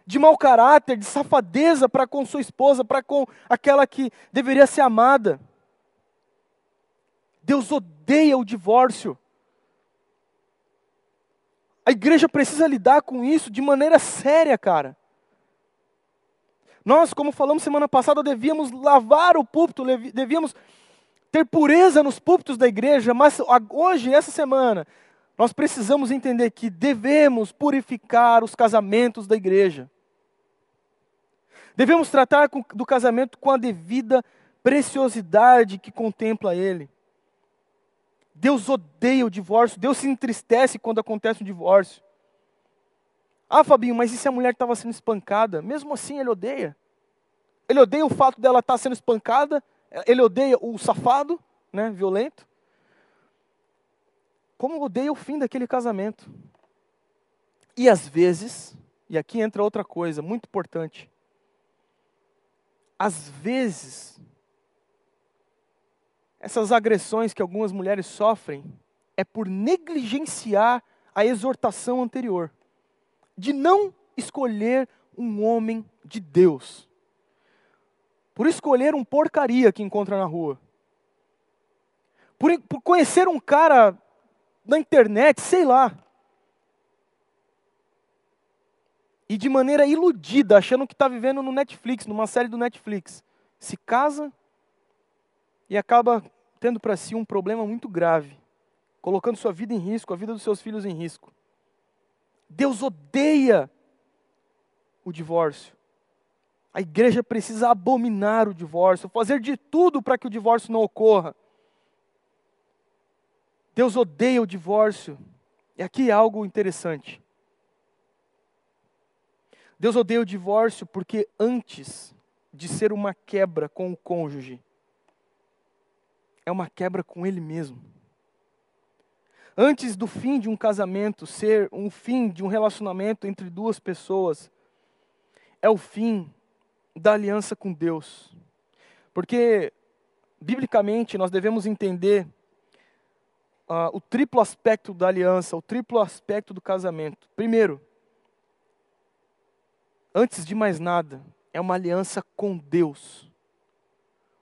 de mau caráter, de safadeza para com sua esposa, para com aquela que deveria ser amada. Deus odeia o divórcio. A igreja precisa lidar com isso de maneira séria, cara. Nós, como falamos semana passada, devíamos lavar o púlpito, devíamos ter pureza nos púlpitos da igreja, mas hoje, essa semana, nós precisamos entender que devemos purificar os casamentos da igreja. Devemos tratar do casamento com a devida preciosidade que contempla ele. Deus odeia o divórcio, Deus se entristece quando acontece um divórcio. Ah, Fabinho, mas e se a mulher estava sendo espancada? Mesmo assim, ele odeia. Ele odeia o fato dela estar tá sendo espancada, ele odeia o safado, né, violento. Como odeia o fim daquele casamento. E às vezes, e aqui entra outra coisa muito importante. Às vezes, essas agressões que algumas mulheres sofrem é por negligenciar a exortação anterior, de não escolher um homem de Deus, por escolher um porcaria que encontra na rua, por, por conhecer um cara na internet, sei lá, e de maneira iludida, achando que está vivendo no Netflix, numa série do Netflix, se casa e acaba tendo para si um problema muito grave, colocando sua vida em risco, a vida dos seus filhos em risco. Deus odeia o divórcio. A igreja precisa abominar o divórcio, fazer de tudo para que o divórcio não ocorra. Deus odeia o divórcio. E aqui é algo interessante. Deus odeia o divórcio porque antes de ser uma quebra com o cônjuge, é uma quebra com ele mesmo. Antes do fim de um casamento ser um fim de um relacionamento entre duas pessoas, é o fim da aliança com Deus. Porque, biblicamente, nós devemos entender uh, o triplo aspecto da aliança, o triplo aspecto do casamento. Primeiro, antes de mais nada, é uma aliança com Deus.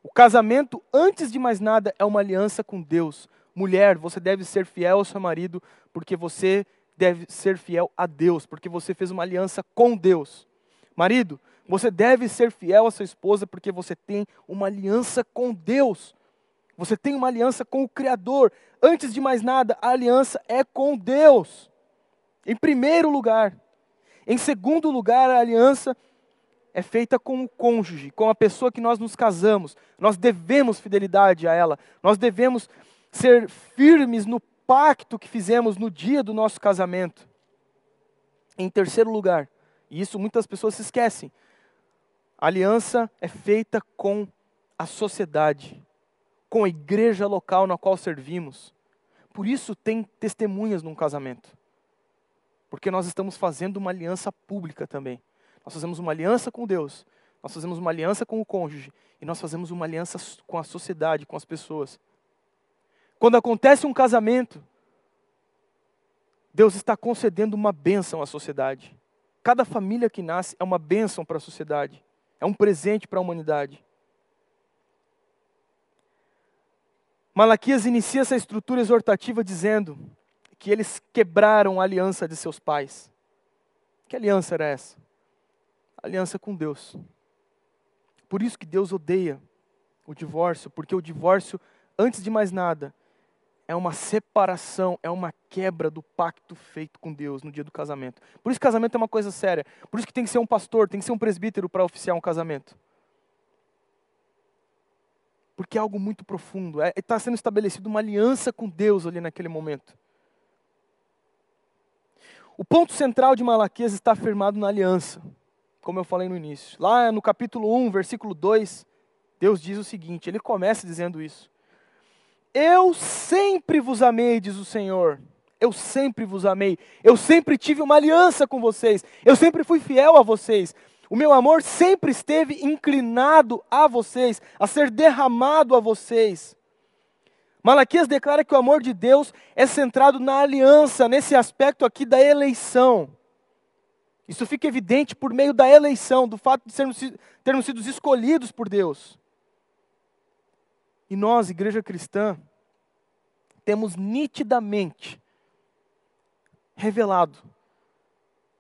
O casamento, antes de mais nada, é uma aliança com Deus. Mulher, você deve ser fiel ao seu marido, porque você deve ser fiel a Deus, porque você fez uma aliança com Deus. Marido, você deve ser fiel à sua esposa porque você tem uma aliança com Deus. Você tem uma aliança com o Criador. Antes de mais nada, a aliança é com Deus. Em primeiro lugar. Em segundo lugar, a aliança é feita com o cônjuge, com a pessoa que nós nos casamos. Nós devemos fidelidade a ela. Nós devemos ser firmes no pacto que fizemos no dia do nosso casamento. Em terceiro lugar, e isso muitas pessoas se esquecem, a aliança é feita com a sociedade, com a igreja local na qual servimos. Por isso tem testemunhas num casamento. Porque nós estamos fazendo uma aliança pública também. Nós fazemos uma aliança com Deus, nós fazemos uma aliança com o cônjuge e nós fazemos uma aliança com a sociedade, com as pessoas. Quando acontece um casamento, Deus está concedendo uma bênção à sociedade. Cada família que nasce é uma bênção para a sociedade. É um presente para a humanidade. Malaquias inicia essa estrutura exortativa dizendo que eles quebraram a aliança de seus pais. Que aliança era essa? aliança com Deus. Por isso que Deus odeia o divórcio, porque o divórcio, antes de mais nada, é uma separação, é uma quebra do pacto feito com Deus no dia do casamento. Por isso casamento é uma coisa séria. Por isso que tem que ser um pastor, tem que ser um presbítero para oficiar um casamento. Porque é algo muito profundo. Está é, tá sendo estabelecida uma aliança com Deus ali naquele momento. O ponto central de Malaquias está afirmado na aliança, como eu falei no início. Lá no capítulo 1, versículo 2, Deus diz o seguinte: ele começa dizendo isso. Eu sempre vos amei, diz o Senhor. Eu sempre vos amei. Eu sempre tive uma aliança com vocês. Eu sempre fui fiel a vocês. O meu amor sempre esteve inclinado a vocês, a ser derramado a vocês. Malaquias declara que o amor de Deus é centrado na aliança, nesse aspecto aqui da eleição. Isso fica evidente por meio da eleição, do fato de sermos, termos sido escolhidos por Deus. E nós, igreja cristã, temos nitidamente revelado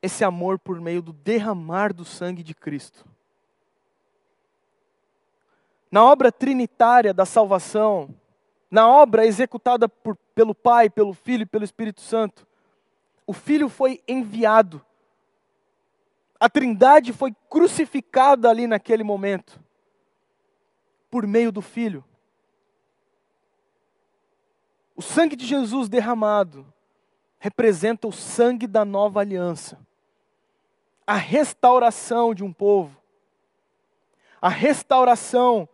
esse amor por meio do derramar do sangue de Cristo. Na obra trinitária da salvação, na obra executada por, pelo Pai, pelo Filho e pelo Espírito Santo, o Filho foi enviado. A Trindade foi crucificada ali naquele momento, por meio do Filho. O sangue de Jesus derramado representa o sangue da nova aliança, a restauração de um povo, a restauração,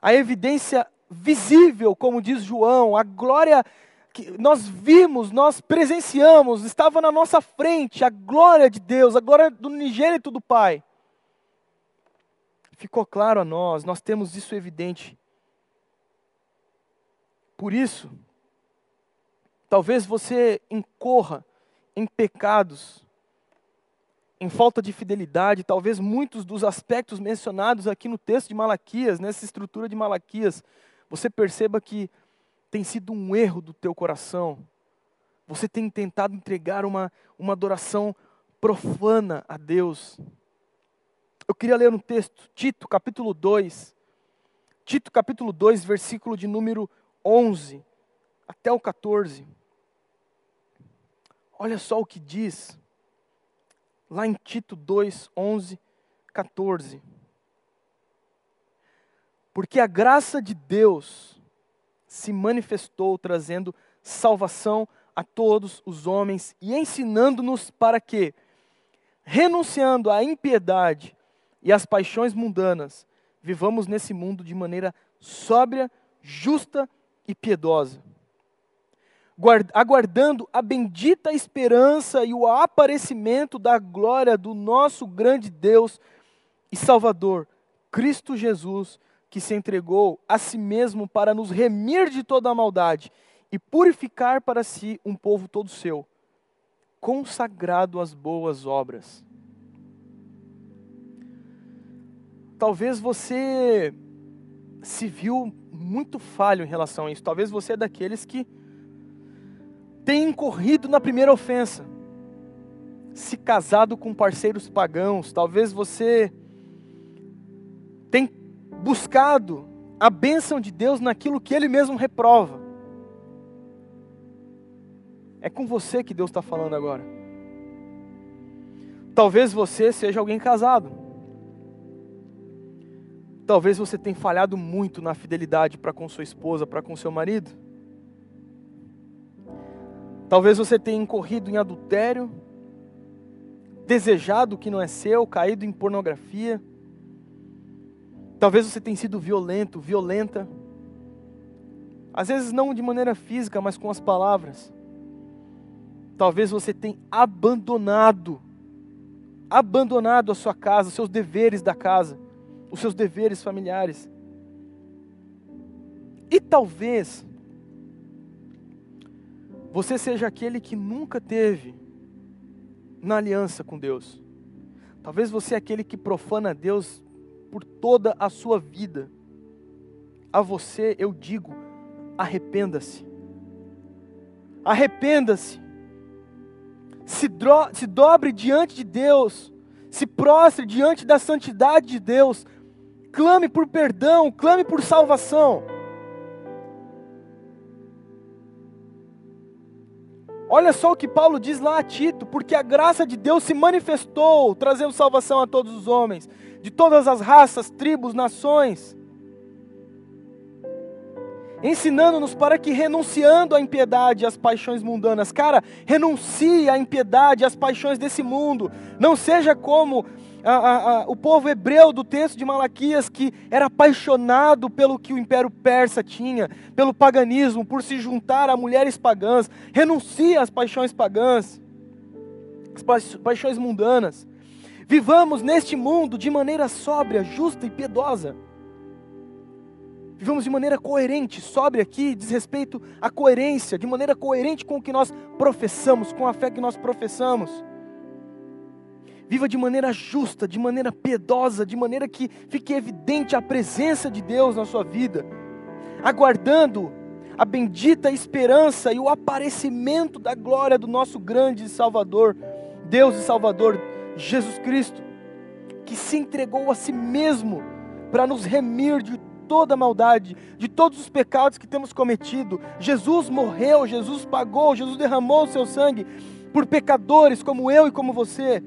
a evidência visível, como diz João, a glória que nós vimos, nós presenciamos, estava na nossa frente, a glória de Deus, a glória do unigênito do Pai. Ficou claro a nós, nós temos isso evidente por isso, talvez você incorra em pecados, em falta de fidelidade, talvez muitos dos aspectos mencionados aqui no texto de Malaquias, nessa estrutura de Malaquias, você perceba que tem sido um erro do teu coração. Você tem tentado entregar uma, uma adoração profana a Deus. Eu queria ler um texto, Tito, capítulo 2. Tito, capítulo 2, versículo de número 11 até o 14. Olha só o que diz lá em Tito 2, 11, 14. Porque a graça de Deus se manifestou trazendo salvação a todos os homens e ensinando-nos para que, renunciando à impiedade e às paixões mundanas, vivamos nesse mundo de maneira sóbria, justa e piedosa, aguardando a bendita esperança e o aparecimento da glória do nosso grande Deus e Salvador, Cristo Jesus, que se entregou a si mesmo para nos remir de toda a maldade e purificar para si um povo todo seu, consagrado às boas obras. Talvez você se viu muito falho em relação a isso. Talvez você é daqueles que tem incorrido na primeira ofensa, se casado com parceiros pagãos. Talvez você tem buscado a bênção de Deus naquilo que Ele mesmo reprova. É com você que Deus está falando agora. Talvez você seja alguém casado. Talvez você tenha falhado muito na fidelidade para com sua esposa, para com seu marido. Talvez você tenha incorrido em adultério, desejado o que não é seu, caído em pornografia. Talvez você tenha sido violento, violenta. Às vezes não de maneira física, mas com as palavras. Talvez você tenha abandonado, abandonado a sua casa, os seus deveres da casa, os seus deveres familiares. E talvez você seja aquele que nunca teve na aliança com Deus. Talvez você é aquele que profana Deus por toda a sua vida. A você eu digo: arrependa-se. Arrependa-se se, se dobre diante de Deus, se prostre diante da santidade de Deus, clame por perdão, clame por salvação. Olha só o que Paulo diz lá a Tito, porque a graça de Deus se manifestou, trazendo salvação a todos os homens, de todas as raças, tribos, nações ensinando-nos para que renunciando à impiedade e às paixões mundanas, cara, renuncie à impiedade e às paixões desse mundo, não seja como a, a, a, o povo hebreu do texto de Malaquias que era apaixonado pelo que o Império Persa tinha, pelo paganismo, por se juntar a mulheres pagãs, renuncie às paixões pagãs, às paixões mundanas. Vivamos neste mundo de maneira sóbria, justa e piedosa vivamos de maneira coerente, sobre aqui, diz respeito à coerência, de maneira coerente com o que nós professamos, com a fé que nós professamos. Viva de maneira justa, de maneira piedosa, de maneira que fique evidente a presença de Deus na sua vida, aguardando a bendita esperança e o aparecimento da glória do nosso grande Salvador, Deus e Salvador, Jesus Cristo, que se entregou a si mesmo para nos remir de toda a maldade, de todos os pecados que temos cometido. Jesus morreu, Jesus pagou, Jesus derramou o seu sangue por pecadores como eu e como você.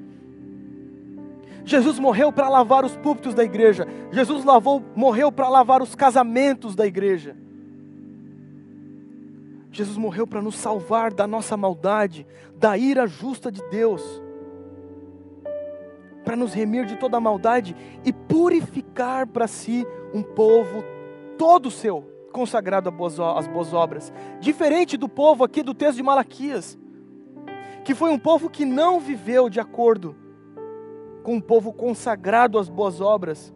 Jesus morreu para lavar os púlpitos da igreja. Jesus lavou, morreu para lavar os casamentos da igreja. Jesus morreu para nos salvar da nossa maldade, da ira justa de Deus, para nos remir de toda maldade e purificar para si um povo todo seu, consagrado às boas obras. Diferente do povo aqui do texto de Malaquias, que foi um povo que não viveu de acordo com um povo consagrado às boas obras,